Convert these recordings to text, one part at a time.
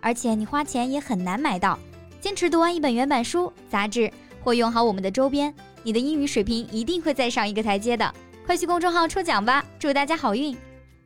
而且你花钱也很难买到。坚持读完一本原版书、杂志，或用好我们的周边，你的英语水平一定会再上一个台阶的。快去公众号抽奖吧，祝大家好运！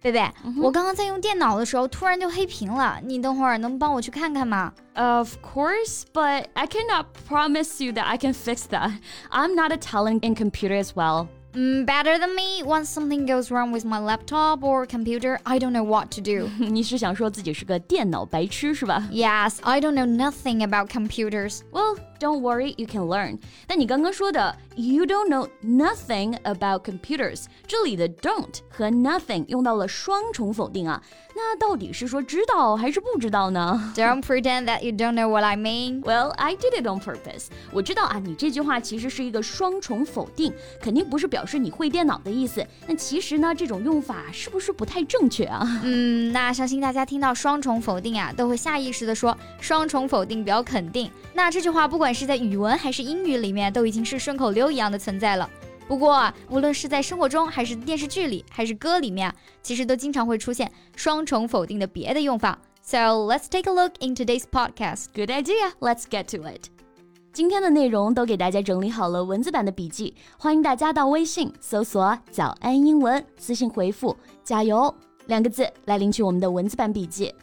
贝贝，我刚刚在用电脑的时候，突然就黑屏了，你等会儿能帮我去看看吗？Of course, but I cannot promise you that I can fix that. I'm not a talent in computer as well. Mm, better than me. Once something goes wrong with my laptop or computer, I don't know what to do. 你是想说自己是个电脑白痴是吧？Yes, I don't know nothing about computers. Well, don't worry, you can learn. 但你刚刚说的 you don't know nothing about computers，这里的 don't 和 nothing 用到了双重否定啊。那到底是说知道还是不知道呢？Don't pretend that you don't know what I mean. Well, I did it on purpose. 我知道啊，你这句话其实是一个双重否定，肯定不是表示你会电脑的意思。那其实呢，这种用法是不是不太正确啊？嗯，那相信大家听到双重否定啊，都会下意识的说双重否定表肯定。那这句话不管不管是在语文还是英语里面，都已经是顺口溜一样的存在了。不过啊，无论是在生活中，还是电视剧里，还是歌里面，其实都经常会出现双重否定的别的用法。So let's take a look in today's podcast. Good idea. Let's get to it. 今天的内容都给大家整理好了文字版的笔记，欢迎大家到微信搜索“早安英文”，私信回复“加油”两个字来领取我们的文字版笔记。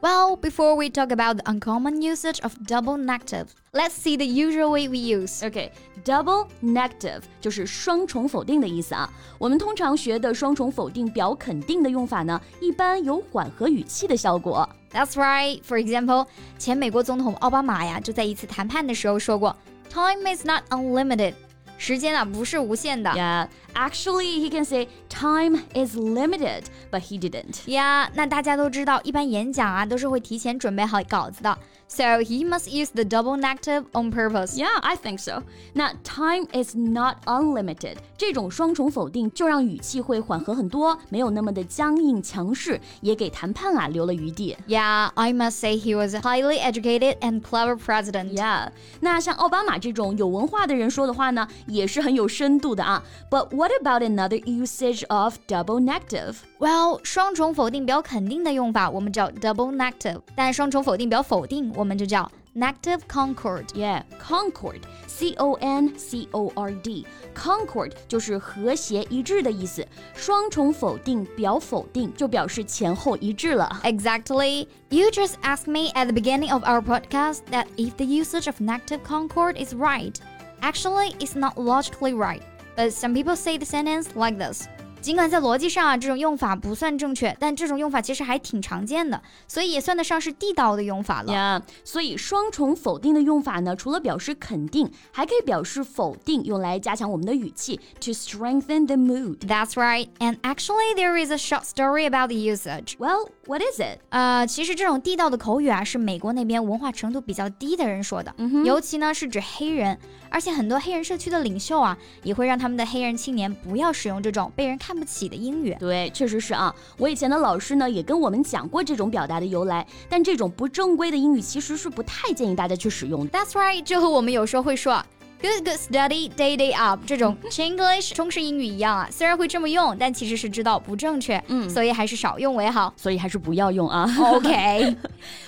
Well, before we talk about the uncommon usage of double negative, let's see the usual way we use. Okay, double negative 就是双重否定的意思啊。我们通常学的双重否定表肯定的用法呢，一般有缓和语气的效果。That's right. For example，前美国总统奥巴马呀，就在一次谈判的时候说过，Time is not unlimited. 时间啊不是无限的。Yeah, actually he can say time is limited, but he didn't. Yeah，那大家都知道，一般演讲啊都是会提前准备好稿子的。So he must use the double negative on purpose. Yeah, I think so. 那 time is not unlimited 这种双重否定就让语气会缓和很多，没有那么的僵硬强势，也给谈判啊留了余地。Yeah, I must say he was a highly educated and clever president. Yeah，那像奥巴马这种有文化的人说的话呢，也是很有深度的啊。But what about another usage of double negative? Well，双重否定表肯定的用法我们叫 double negative，但双重否定表否定 我们就叫 negative concord. Yeah, concord, C O N C O R D, concord 就是和谐一致的意思。双重否定表否定就表示前后一致了。Exactly. You just asked me at the beginning of our podcast that if the usage of negative concord is right. Actually, it's not logically right, but some people say the sentence like this. 尽管在逻辑上啊，这种用法不算正确，但这种用法其实还挺常见的，所以也算得上是地道的用法了。Yeah，所以双重否定的用法呢，除了表示肯定，还可以表示否定，用来加强我们的语气，to strengthen the mood. That's right. And actually, there is a short story about the usage. Well, what is it? 呃，其实这种地道的口语啊，是美国那边文化程度比较低的人说的，尤其呢是指黑人，而且很多黑人社区的领袖啊，也会让他们的黑人青年不要使用这种被人看。看不起的英语，对，确实是啊。我以前的老师呢，也跟我们讲过这种表达的由来。但这种不正规的英语，其实是不太建议大家去使用的。That's right，就和我们有时候会说。Good, good study, day, day up，这种 Chinglish 中式英语一样啊，虽然会这么用，但其实是知道不正确，嗯，所以还是少用为好，所以还是不要用啊。OK，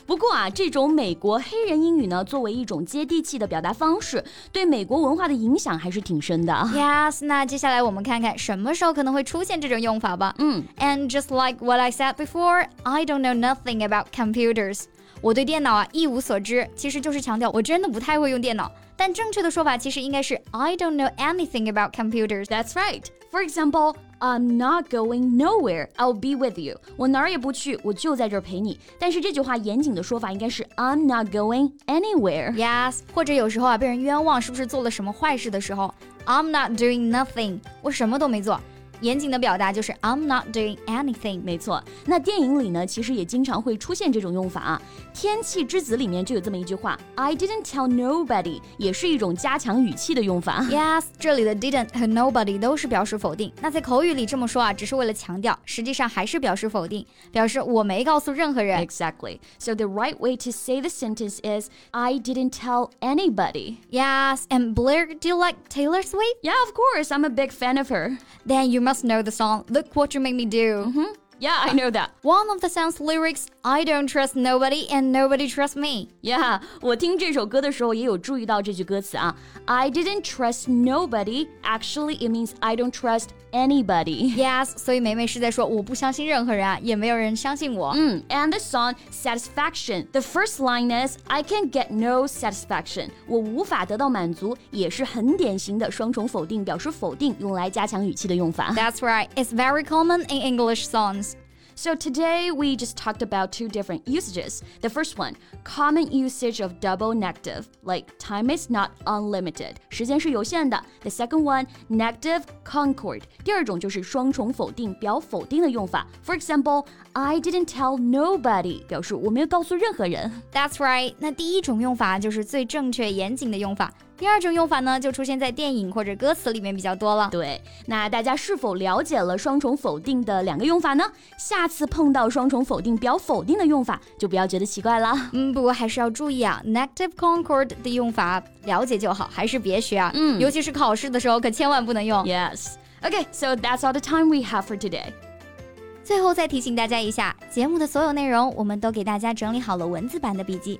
不过啊，这种美国黑人英语呢，作为一种接地气的表达方式，对美国文化的影响还是挺深的。Yes，那接下来我们看看什么时候可能会出现这种用法吧。嗯，And just like what I said before, I don't know nothing about computers. 我对电脑啊一无所知，其实就是强调我真的不太会用电脑。但正确的说法其实应该是 I don't know anything about computers. That's right. For example, I'm not going nowhere. I'll be with you. 我哪儿也不去，我就在这儿陪你。但是这句话严谨的说法应该是 I'm not going anywhere. Yes. 或者有时候啊被人冤枉是不是做了什么坏事的时候，I'm not doing nothing. 我什么都没做。严谨的表达就是 I'm not doing anything。没错，那电影里呢，其实也经常会出现这种用法啊。《天气之子》里面就有这么一句话，I didn't tell nobody，也是一种加强语气的用法。Yes，这里的 didn't 和 nobody 都是表示否定。那在口语里这么说啊，只是为了强调，实际上还是表示否定，表示我没告诉任何人。Exactly. So the right way to say the sentence is I didn't tell anybody. Yes, and Blair, do you like Taylor Swift? Yeah, of course. I'm a big fan of her. Then you must know the song Look What You Made Me Do. Mm -hmm. Yeah, I know that. One of the song's lyrics, I don't trust nobody and nobody trusts me. Yeah，我听这首歌的时候也有注意到这句歌词啊。I didn't trust nobody. Actually, it means I don't trust anybody. Yes，所以霉霉是在说我不相信任何人啊，也没有人相信我。嗯，And the song Satisfaction. The first line is I can get no satisfaction. 我无法得到满足，也是很典型的双重否定，表示否定用来加强语气的用法。That's right. It's very common in English songs. So today we just talked about two different usages. The first one, common usage of double negative, like time is not unlimited, 时间是有限的. The second one, negative concord. 第二种就是双重否定，表否定的用法. For example, I didn't tell nobody，表示我没有告诉任何人。That's right。那第一种用法就是最正确严谨的用法。 第二种用法呢，就出现在电影或者歌词里面比较多了。对，那大家是否了解了双重否定的两个用法呢？下次碰到双重否定表否定的用法，就不要觉得奇怪了。嗯，不过还是要注意啊，negative concord 的用法了解就好，还是别学啊。嗯，尤其是考试的时候，可千万不能用。Yes. Okay, so that's all the time we have for today. 最后再提醒大家一下，节目的所有内容我们都给大家整理好了文字版的笔记。